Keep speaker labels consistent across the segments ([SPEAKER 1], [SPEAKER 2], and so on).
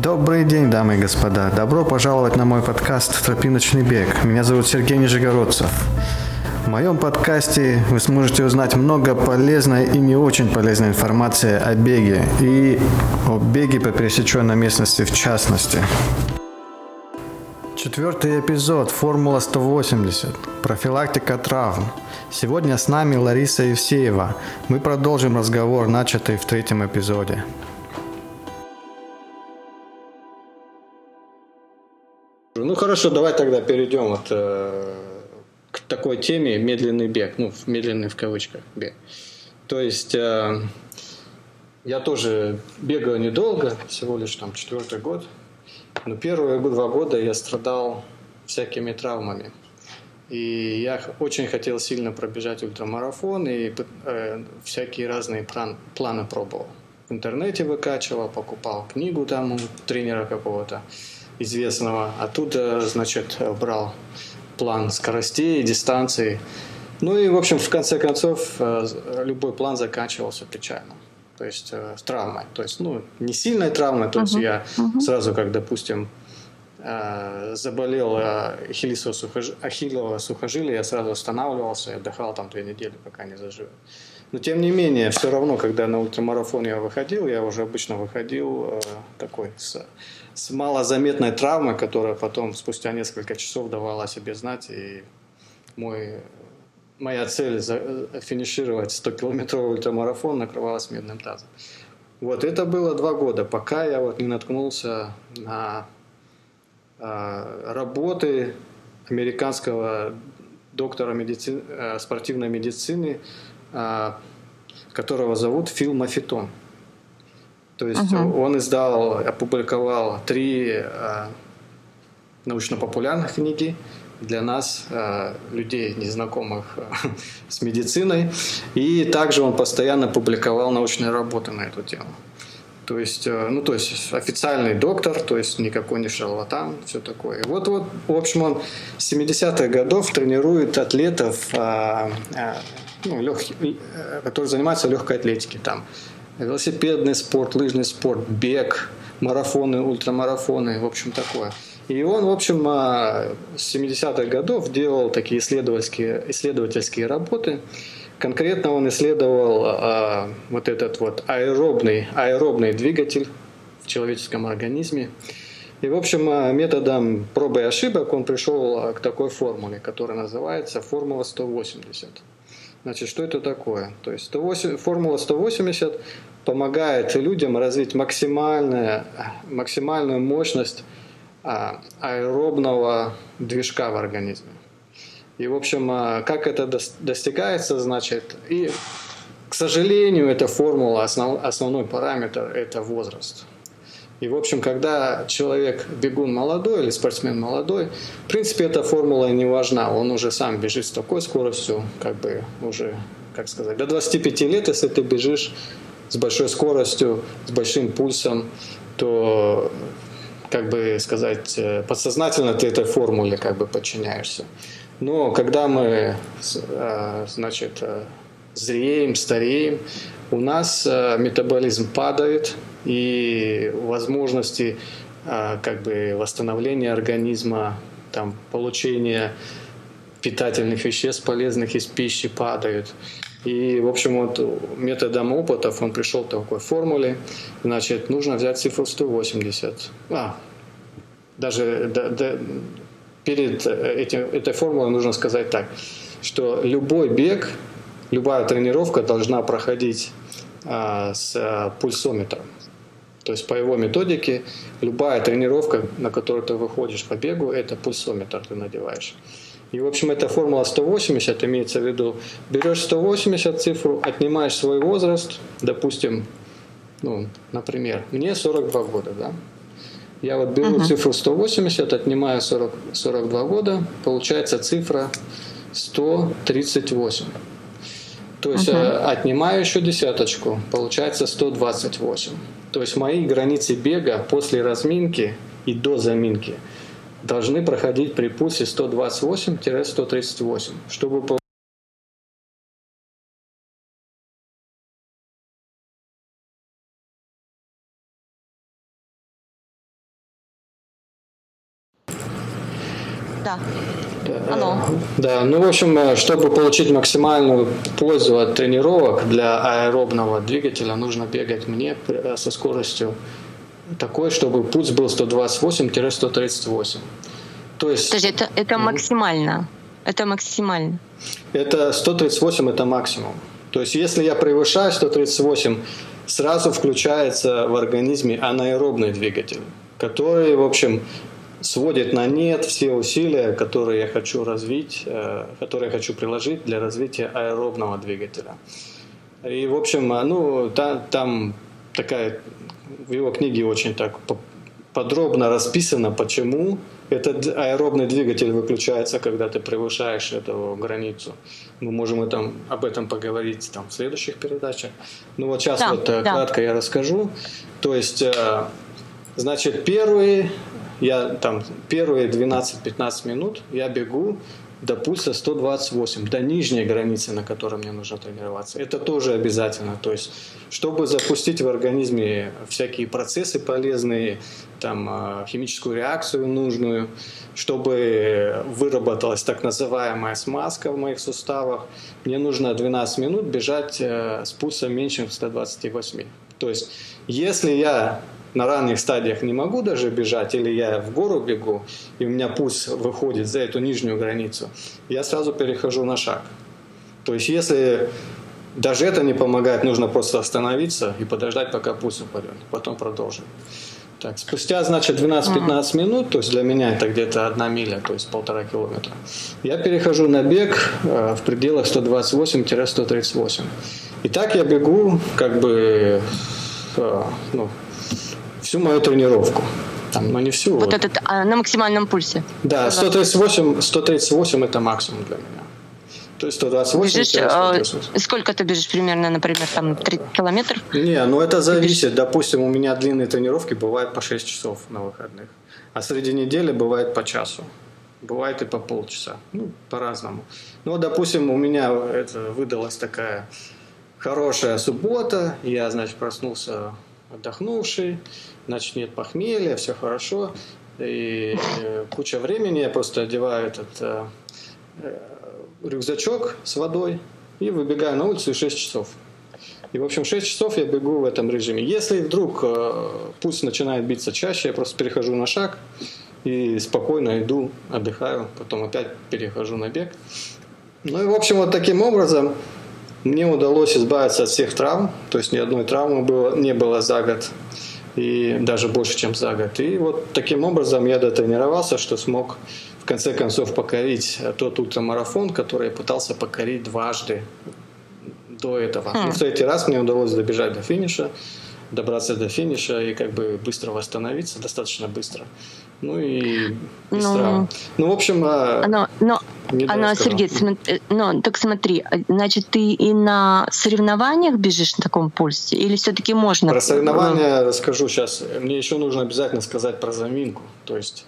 [SPEAKER 1] Добрый день, дамы и господа. Добро пожаловать на мой подкаст «Тропиночный бег». Меня зовут Сергей Нижегородцев. В моем подкасте вы сможете узнать много полезной и не очень полезной информации о беге и о беге по пересеченной местности в частности. Четвертый эпизод «Формула 180. Профилактика травм». Сегодня с нами Лариса Евсеева. Мы продолжим разговор, начатый в третьем эпизоде.
[SPEAKER 2] Ну хорошо, давай тогда перейдем вот, э, к такой теме медленный бег, ну медленный в кавычках бег. То есть э, я тоже бегаю недолго, всего лишь там четвертый год, но первые два года я страдал всякими травмами. И я очень хотел сильно пробежать ультрамарафон и э, всякие разные план, планы пробовал. В интернете выкачивал, покупал книгу там у тренера какого-то известного. Оттуда, значит, брал план скоростей, дистанции. Ну и, в общем, в конце концов, э, любой план заканчивался печально. То есть э, травмой. То есть, ну, не сильной травмой. То есть uh-huh. я uh-huh. сразу, как, допустим, э, заболел ахиллесово сухожилие, я сразу останавливался и отдыхал там две недели, пока не заживет. Но тем не менее, все равно, когда на ультрамарафон я выходил, я уже обычно выходил э, такой с с малозаметной травмой, которая потом спустя несколько часов давала о себе знать. И мой, моя цель за, финишировать 100-километровый ультрамарафон накрывалась медным тазом. Вот это было два года, пока я вот не наткнулся на э, работы американского доктора медици... э, спортивной медицины, э, которого зовут Фил Мафитон. То есть uh-huh. он издал, опубликовал три э, научно-популярных книги для нас, э, людей, незнакомых с медициной. И также он постоянно публиковал научные работы на эту тему. То есть, э, ну, то есть официальный доктор, то есть никакой не шарлатан, все такое. Вот, вот, в общем, он с 70-х годов тренирует атлетов, а, а, ну, э, которые занимаются легкой атлетикой. Там велосипедный спорт, лыжный спорт, бег, марафоны, ультрамарафоны, в общем, такое. И он, в общем, с 70-х годов делал такие исследовательские, исследовательские работы. Конкретно он исследовал вот этот вот аэробный, аэробный двигатель в человеческом организме. И, в общем, а, методом пробы и ошибок он пришел а, к такой формуле, которая называется формула 180. Значит, что это такое? То есть 108, формула 180 помогает людям развить максимальную, максимальную мощность а, аэробного движка в организме. И, в общем, как это достигается, значит, и, к сожалению, эта формула, основ, основной параметр – это возраст. И, в общем, когда человек бегун молодой или спортсмен молодой, в принципе, эта формула не важна. Он уже сам бежит с такой скоростью, как бы уже, как сказать, до 25 лет, если ты бежишь с большой скоростью, с большим пульсом, то, как бы сказать, э, подсознательно ты этой формуле как бы подчиняешься. Но когда мы, э, значит, э, зреем, стареем, у нас метаболизм падает, и возможности как бы восстановления организма, там, получения питательных веществ полезных из пищи падают. И, в общем, вот методом опытов он пришел к такой формуле. Значит, нужно взять цифру 180. А, даже да, да, перед этим, этой формулой нужно сказать так, что любой бег, любая тренировка должна проходить а, с а, пульсометром. То есть по его методике любая тренировка, на которую ты выходишь по бегу, это пульсометр ты надеваешь. И, в общем, эта формула 180 имеется в виду, берешь 180 цифру, отнимаешь свой возраст, допустим, ну, например, мне 42 года, да, я вот беру uh-huh. цифру 180, отнимаю 40, 42 года, получается цифра 138. То есть uh-huh. отнимаю еще десяточку, получается 128. То есть мои границы бега после разминки и до заминки – должны проходить при пульсе 128-138, чтобы
[SPEAKER 3] Да,
[SPEAKER 2] ну, в общем, э, чтобы получить максимальную пользу от тренировок для аэробного двигателя, нужно бегать мне э, со скоростью такой, чтобы пульс был 128-138.
[SPEAKER 3] То есть... Подожди, это, это максимально? Это максимально?
[SPEAKER 2] Это 138 это максимум. То есть если я превышаю 138, сразу включается в организме анаэробный двигатель, который, в общем, сводит на нет все усилия, которые я хочу развить, э, которые я хочу приложить для развития аэробного двигателя. И, в общем, э, ну, та, там такая, в его книге очень так подробно расписано, почему этот аэробный двигатель выключается, когда ты превышаешь эту границу. Мы можем этом, об этом поговорить там, в следующих передачах. Ну вот сейчас да, вот э, да. кратко я расскажу. То есть, значит, первый я там первые 12-15 минут я бегу до пульса 128, до нижней границы, на которой мне нужно тренироваться. Это тоже обязательно. То есть, чтобы запустить в организме всякие процессы полезные, там, а, химическую реакцию нужную, чтобы выработалась так называемая смазка в моих суставах, мне нужно 12 минут бежать э, с пульсом меньше 128. То есть, если я на ранних стадиях не могу даже бежать, или я в гору бегу, и у меня пульс выходит за эту нижнюю границу, я сразу перехожу на шаг. То есть если даже это не помогает, нужно просто остановиться и подождать, пока пульс упадет, потом продолжим. Так, спустя, значит, 12-15 минут, то есть для меня это где-то одна миля, то есть полтора километра, я перехожу на бег э, в пределах 128-138. И так я бегу, как бы, э, ну, всю мою тренировку. Там, но не всю.
[SPEAKER 3] Вот, вот. этот а, на максимальном пульсе.
[SPEAKER 2] Да, 138, 138 это максимум для меня. То есть 128 бежишь,
[SPEAKER 3] 138. А, сколько ты бежишь примерно, например, там 3 километров?
[SPEAKER 2] Не, ну это зависит. Допустим, у меня длинные тренировки бывают по 6 часов на выходных. А среди недели бывает по часу. Бывает и по полчаса. Ну, по-разному. Ну, допустим, у меня это выдалась такая хорошая суббота. Я, значит, проснулся отдохнувший значит нет похмелья, все хорошо. И э, куча времени я просто одеваю этот э, э, рюкзачок с водой и выбегаю на улицу и 6 часов. И, в общем, 6 часов я бегу в этом режиме. Если вдруг пульс начинает биться чаще, я просто перехожу на шаг и спокойно иду, отдыхаю, потом опять перехожу на бег. Ну и, в общем, вот таким образом мне удалось избавиться от всех травм, то есть ни одной травмы было, не было за год и даже больше, чем за год. И вот таким образом я дотренировался, что смог в конце концов покорить тот ультрамарафон, который я пытался покорить дважды до этого. Mm. И в третий раз мне удалось добежать до финиша, добраться до финиша и как бы быстро восстановиться, достаточно быстро. Ну и без ну, травм. Ну, в общем...
[SPEAKER 3] А, но, но, она, Сергей, смотри, ну, так смотри, значит, ты и на соревнованиях бежишь на таком пульсе? Или все-таки можно?
[SPEAKER 2] Про соревнования ну... расскажу сейчас. Мне еще нужно обязательно сказать про заминку. То есть,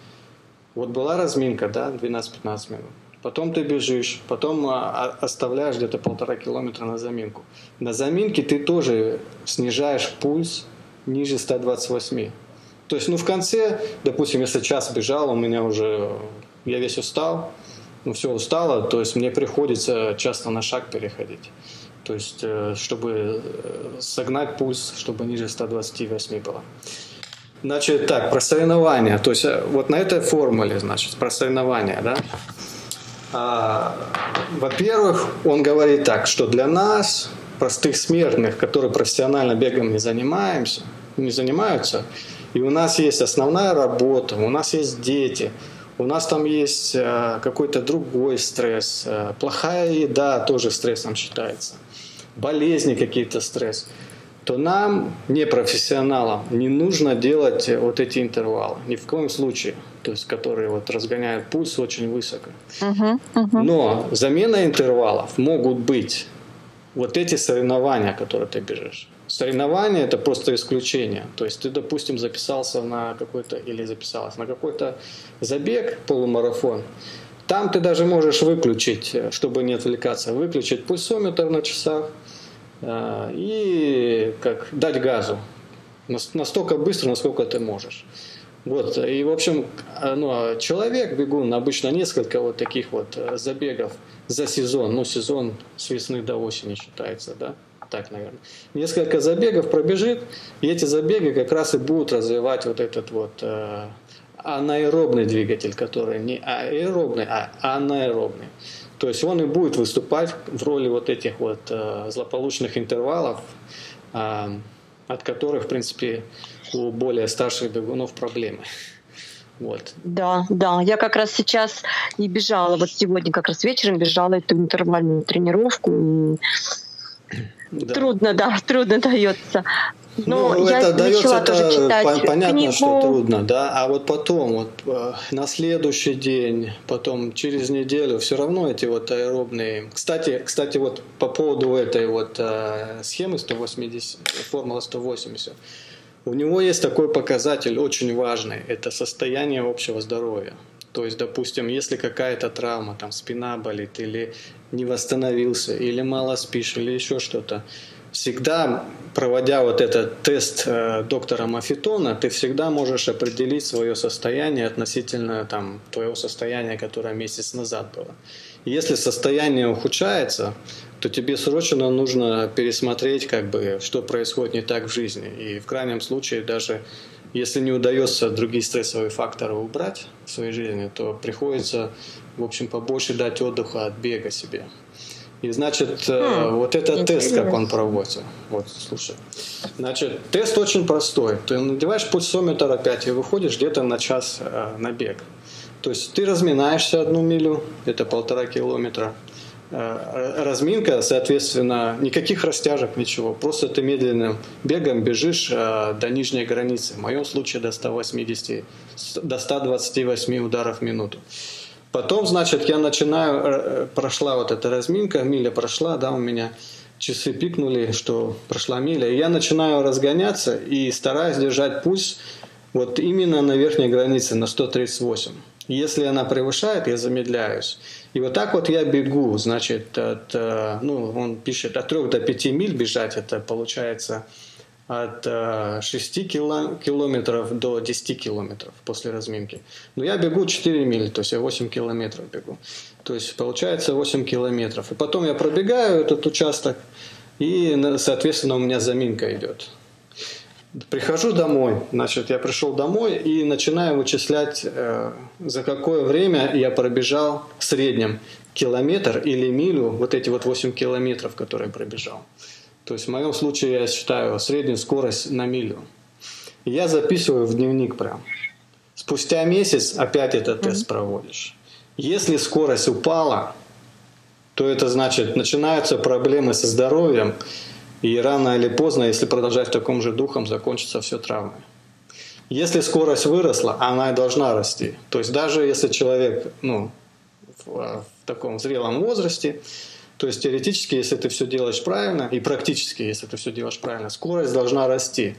[SPEAKER 2] вот была разминка, да, 12-15 минут. Потом ты бежишь, потом а, а, оставляешь где-то полтора километра на заминку. На заминке ты тоже снижаешь пульс ниже 128. То есть, ну, в конце, допустим, если час бежал, у меня уже, я весь устал, ну, все устало, то есть мне приходится часто на шаг переходить. То есть, э, чтобы э, согнать пульс, чтобы ниже 128 было. Значит, так, про соревнования. То есть, э, вот на этой формуле, значит, про соревнования, да. А, во-первых, он говорит так, что для нас, простых смертных, которые профессионально бегом не занимаемся, не занимаются, и у нас есть основная работа, у нас есть дети, у нас там есть э, какой-то другой стресс, э, плохая еда тоже стрессом считается, болезни какие-то стресс, то нам, не профессионалам, не нужно делать вот эти интервалы, ни в коем случае, то есть которые вот разгоняют пульс очень высоко. Uh-huh, uh-huh. Но замена интервалов могут быть вот эти соревнования, которые ты бежишь. Соревнования – это просто исключение. То есть ты, допустим, записался на какой-то, или записалась на какой-то забег, полумарафон, там ты даже можешь выключить, чтобы не отвлекаться, выключить пульсометр на часах э, и как дать газу настолько быстро, насколько ты можешь. Вот, и, в общем, ну, а человек, бегун, обычно несколько вот таких вот э, забегов за сезон, ну, сезон с весны до осени считается, да, так, наверное. Несколько забегов пробежит, и эти забеги как раз и будут развивать вот этот вот э, анаэробный двигатель, который не аэробный, а анаэробный. То есть он и будет выступать в роли вот этих вот э, злополучных интервалов, э, от которых, в принципе, у более старших бегунов проблемы. Вот.
[SPEAKER 3] Да, да. Я как раз сейчас и бежала, вот сегодня как раз вечером бежала эту интервальную тренировку. И да. Трудно, да, трудно дается.
[SPEAKER 2] Но ну, я это дается это читать понятно, книгу. что трудно, да, а вот потом, вот э, на следующий день, потом через неделю, все равно эти вот аэробные. Кстати, кстати, вот по поводу этой вот э, схемы 180, формула 180, у него есть такой показатель очень важный, это состояние общего здоровья. То есть, допустим, если какая-то травма, там спина болит, или не восстановился, или мало спишь, или еще что-то, всегда, проводя вот этот тест э, доктора Мафитона, ты всегда можешь определить свое состояние относительно там, твоего состояния, которое месяц назад было. Если состояние ухудшается, то тебе срочно нужно пересмотреть, как бы, что происходит не так в жизни. И в крайнем случае даже если не удается другие стрессовые факторы убрать в своей жизни, то приходится, в общем, побольше дать отдыха от бега себе. И значит, mm, вот этот интересно. тест, как он проводится. Вот, слушай. Значит, тест очень простой. Ты надеваешь пульсометр опять и выходишь где-то на час э, на бег. То есть ты разминаешься одну милю, это полтора километра. Э, разминка, соответственно, никаких растяжек, ничего. Просто ты медленным бегом бежишь э, до нижней границы. В моем случае до 180, до 128 ударов в минуту. Потом, значит, я начинаю, э, прошла вот эта разминка, миля прошла, да, у меня часы пикнули, что прошла миля. Я начинаю разгоняться и стараюсь держать пульс вот именно на верхней границе, на 138. Если она превышает, я замедляюсь. И вот так вот я бегу, значит, от, э, ну, он пишет, от 3 до 5 миль бежать, это получается от 6 э, километров до 10 километров после разминки. Но я бегу 4 мили, то есть я 8 километров бегу. То есть получается 8 километров. И потом я пробегаю этот участок, и, соответственно, у меня заминка идет. Прихожу домой, значит, я пришел домой и начинаю вычислять, э, за какое время я пробежал в среднем километр или милю, вот эти вот 8 километров, которые пробежал. То есть в моем случае я считаю среднюю скорость на милю. И я записываю в дневник прям. Спустя месяц опять этот тест проводишь. Если скорость упала, то это значит начинаются проблемы со здоровьем, и рано или поздно, если продолжать в таком же духом, закончится все травмой. Если скорость выросла, она и должна расти. То есть даже если человек ну, в, в таком зрелом возрасте, то есть теоретически, если ты все делаешь правильно, и практически, если ты все делаешь правильно, скорость должна расти.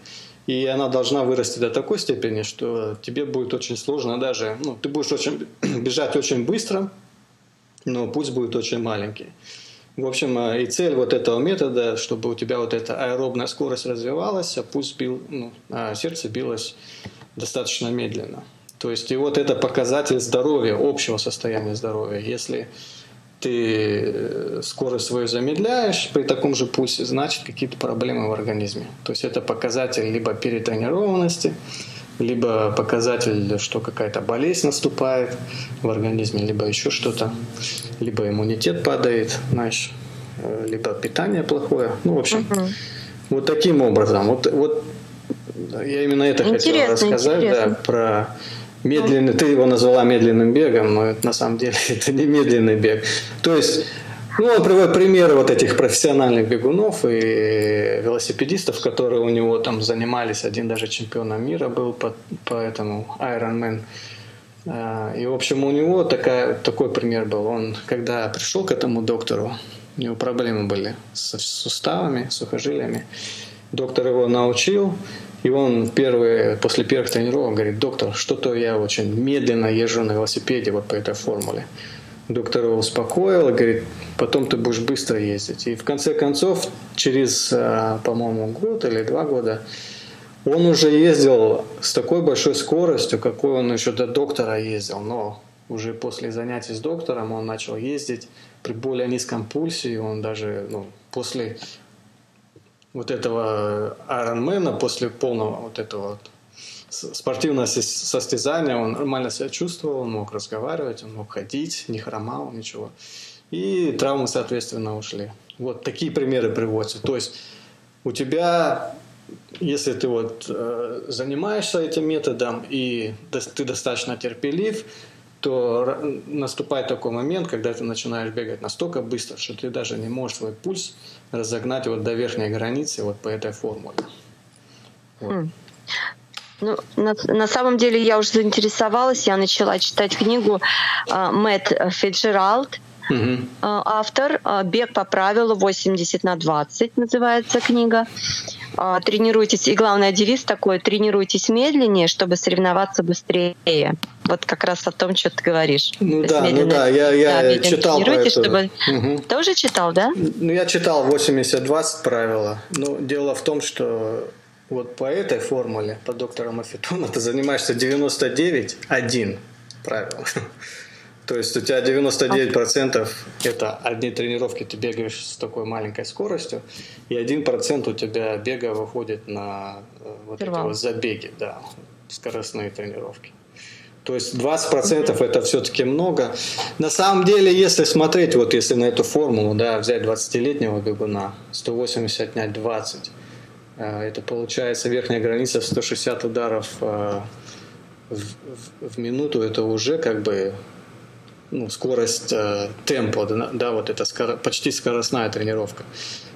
[SPEAKER 2] И она должна вырасти до такой степени, что тебе будет очень сложно даже, ну, ты будешь очень, бежать очень быстро, но путь будет очень маленький. В общем, э, и цель вот этого метода, чтобы у тебя вот эта аэробная скорость развивалась, а пульс бил, ну, а сердце билось достаточно медленно. То есть и вот это показатель здоровья, общего состояния здоровья. Если ты э, скорость свою замедляешь при таком же пульсе, значит какие-то проблемы в организме. То есть это показатель либо перетренированности, либо показатель, что какая-то болезнь наступает в организме, либо еще что-то, либо иммунитет падает, знаешь, э, либо питание плохое. Ну, в общем, угу. вот таким образом. Вот, вот я именно это интересно, хотел рассказать, интересно. да, про медленный, ты его назвала медленным бегом, но это, на самом деле это не медленный бег. То есть ну, он приводит примеры вот этих профессиональных бегунов и велосипедистов, которые у него там занимались. Один даже чемпионом мира был по, по этому Ironman. А, и, в общем, у него такая, такой пример был. Он, когда пришел к этому доктору, у него проблемы были с суставами, сухожилиями. Доктор его научил, и он первые, после первых тренировок говорит, доктор, что-то я очень медленно езжу на велосипеде вот по этой формуле. Доктор его успокоил и говорит, потом ты будешь быстро ездить. И в конце концов, через, а, по-моему, год или два года, Он уже ездил с такой большой скоростью, какой он еще до доктора ездил, но уже после занятий с доктором он начал ездить при более низком пульсе, и он даже ну, после вот этого Айронмена, после полного вот этого вот спортивного состязания он нормально себя чувствовал, он мог разговаривать, он мог ходить, не хромал, ничего. И травмы, соответственно, ушли. Вот такие примеры приводятся. То есть у тебя, если ты вот э, занимаешься этим методом и ты достаточно терпелив, то наступает такой момент, когда ты начинаешь бегать настолько быстро, что ты даже не можешь свой пульс разогнать вот до верхней границы вот по этой формуле.
[SPEAKER 3] Вот. Ну, на, на самом деле я уже заинтересовалась, я начала читать книгу э, Мэтт Фиджералд, угу. автор э, «Бег по правилу 80 на 20» называется книга. Э, тренируйтесь, и главный девиз такой, тренируйтесь медленнее, чтобы соревноваться быстрее. Вот как раз о том, что ты говоришь.
[SPEAKER 2] Ну да, ну медленно, ну да, я, я да, читал про это. Чтобы...
[SPEAKER 3] Угу. Тоже читал, да?
[SPEAKER 2] Ну я читал 80-20 правила. Но дело в том, что вот по этой формуле, по доктору Мафетону, ты занимаешься 99-1 правило. То есть у тебя 99% это одни тренировки, ты бегаешь с такой маленькой скоростью, и 1% у тебя бега выходит на э, вот эти вот забеги, да, скоростные тренировки. То есть 20% это все-таки много. На самом деле, если смотреть, вот если на эту формулу, да, взять 20-летнего бегуна, 180 отнять 20, Э, это получается верхняя граница 160 ударов э, в, в, в минуту. Это уже как бы ну, скорость э, темпа, да, да, вот это скоро, почти скоростная тренировка.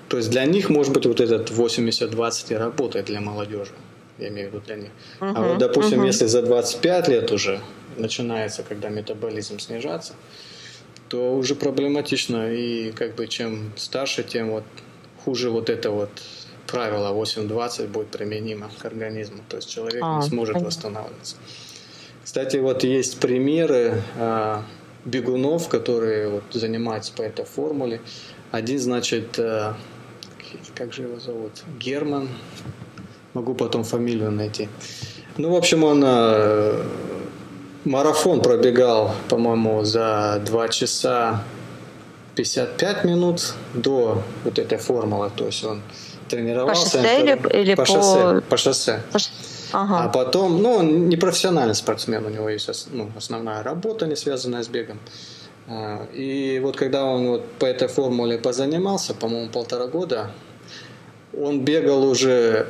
[SPEAKER 2] То есть для них, может быть, вот этот 80-20 и работает для молодежи. Я имею в виду для них. Uh-huh, а вот, допустим, uh-huh. если за 25 лет уже начинается, когда метаболизм снижаться, то уже проблематично. И как бы чем старше, тем вот хуже вот это вот правило 8-20 будет применимо к организму, то есть человек а, не сможет понятно. восстанавливаться. Кстати, вот есть примеры э, бегунов, которые вот занимаются по этой формуле. Один, значит, э, как же его зовут? Герман. Могу потом фамилию найти. Ну, в общем, он э, марафон пробегал, по-моему, за 2 часа 55 минут до вот этой формулы. То есть он тренировался.
[SPEAKER 3] По шоссе или, или
[SPEAKER 2] по,
[SPEAKER 3] по...
[SPEAKER 2] шоссе? По шоссе.
[SPEAKER 3] По ш... ага.
[SPEAKER 2] А потом, ну, он не профессиональный спортсмен, у него есть ну, основная работа, не связанная с бегом. А, и вот когда он вот по этой формуле позанимался, по-моему, полтора года, он бегал уже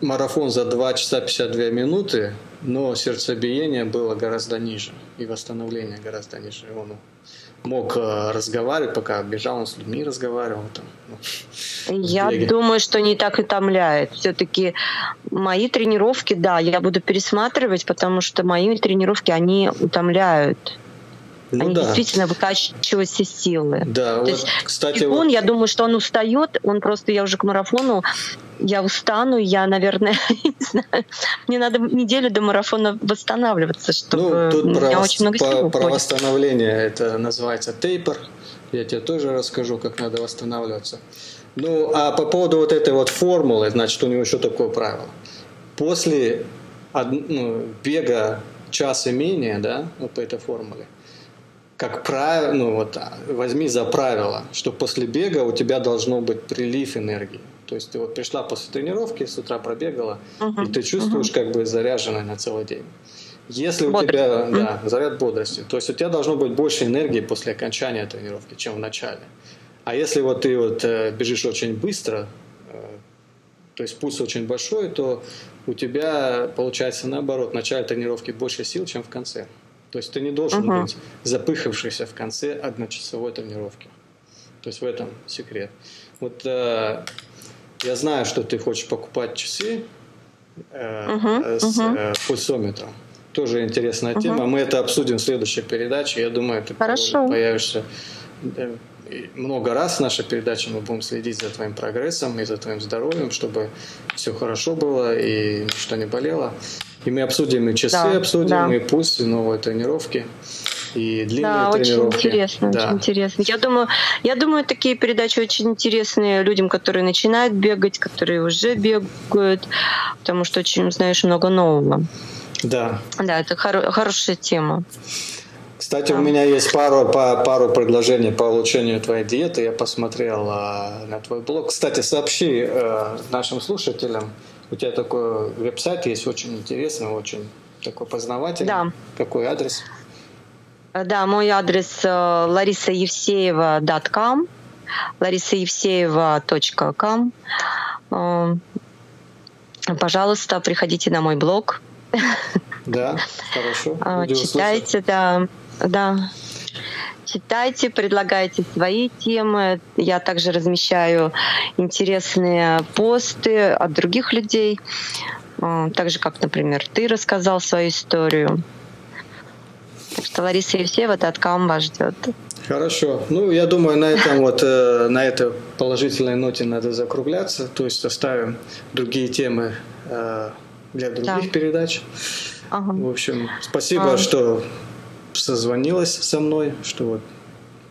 [SPEAKER 2] марафон за 2 часа 52 минуты, но сердцебиение было гораздо ниже, и восстановление гораздо ниже. Он мог э, разговаривать, пока бежал, он с людьми разговаривал. Там,
[SPEAKER 3] ну, я думаю, что не так утомляет. Все-таки мои тренировки, да, я буду пересматривать, потому что мои тренировки, они утомляют. Ну, Они да. действительно выкачивают все силы.
[SPEAKER 2] Да,
[SPEAKER 3] То
[SPEAKER 2] вот,
[SPEAKER 3] есть
[SPEAKER 2] кстати,
[SPEAKER 3] он, вот... я думаю, что он устает, он просто, я уже к марафону, я устану, я, наверное, не знаю, мне надо неделю до марафона восстанавливаться, чтобы
[SPEAKER 2] ну, тут у про, очень много сил по, Про восстановление это называется тейпер. Я тебе тоже расскажу, как надо восстанавливаться. Ну, а по поводу вот этой вот формулы, значит, у него еще такое правило. После ну, бега час и менее, да, вот по этой формуле, как правило, ну вот возьми за правило, что после бега у тебя должно быть прилив энергии. То есть ты вот пришла после тренировки, с утра пробегала, uh-huh. и ты чувствуешь uh-huh. как бы заряженной на целый день. Если у тебя да, заряд бодрости, то есть у тебя должно быть больше энергии после окончания тренировки, чем в начале. А если вот ты вот э, бежишь очень быстро, э, то есть пульс очень большой, то у тебя получается наоборот, в начале тренировки больше сил, чем в конце. То есть ты не должен uh-huh. быть запыхавшийся в конце одночасовой тренировки. То есть в этом секрет. Вот э, я знаю, что ты хочешь покупать часы э, uh-huh. с uh-huh. Э, пульсометром. Тоже интересная uh-huh. тема. Мы это обсудим в следующей передаче. Я думаю, ты Хорошо. появишься много раз в нашей передаче мы будем следить за твоим прогрессом и за твоим здоровьем, чтобы все хорошо было и ничто не болело. И мы обсудим и часы, да, обсудим, да. и пульс, и новые тренировки. И длинные
[SPEAKER 3] да,
[SPEAKER 2] тренировки.
[SPEAKER 3] очень интересно,
[SPEAKER 2] да.
[SPEAKER 3] очень интересно. Я думаю, я думаю, такие передачи очень интересные людям, которые начинают бегать, которые уже бегают, потому что очень узнаешь много нового.
[SPEAKER 2] Да.
[SPEAKER 3] Да, это хоро- хорошая тема.
[SPEAKER 2] Кстати, у меня есть пару, по, пару предложений по улучшению твоей диеты. Я посмотрел а, на твой блог. Кстати, сообщи э, нашим слушателям, у тебя такой веб-сайт есть очень интересный, очень такой познавательный.
[SPEAKER 3] Да.
[SPEAKER 2] Какой адрес?
[SPEAKER 3] Э, Да, мой адрес э, larisaevseeva.com larisaevseeva.com Э, Пожалуйста, приходите на мой блог,
[SPEAKER 2] Да, хорошо. Услышат.
[SPEAKER 3] читайте, да, да. Читайте, предлагайте свои темы. Я также размещаю интересные посты от других людей, так же, как, например, ты рассказал свою историю. Лариса Евсеева Таткам вас ждет.
[SPEAKER 2] Хорошо. Ну, я думаю, на этом вот, э, на этой положительной ноте надо закругляться. То есть оставим другие темы э, для других
[SPEAKER 3] Да.
[SPEAKER 2] передач.
[SPEAKER 3] Ага.
[SPEAKER 2] В общем, спасибо,
[SPEAKER 3] А.
[SPEAKER 2] что созвонилась со мной, что вот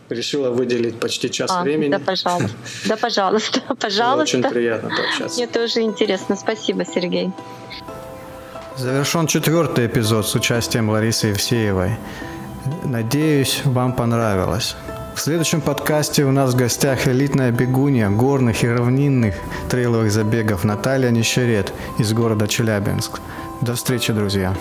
[SPEAKER 2] решила выделить почти час
[SPEAKER 3] А,
[SPEAKER 2] времени.
[SPEAKER 3] да, пожалуйста. Да, пожалуйста, пожалуйста.
[SPEAKER 2] очень приятно пообщаться.
[SPEAKER 3] Мне тоже интересно. Спасибо, Сергей.
[SPEAKER 1] Завершен четвертый эпизод с участием Ларисы Евсеевой. Надеюсь, вам понравилось. В следующем подкасте у нас в гостях элитная бегунья горных и равнинных трейловых забегов Наталья Нищерет из города Челябинск. До встречи, друзья!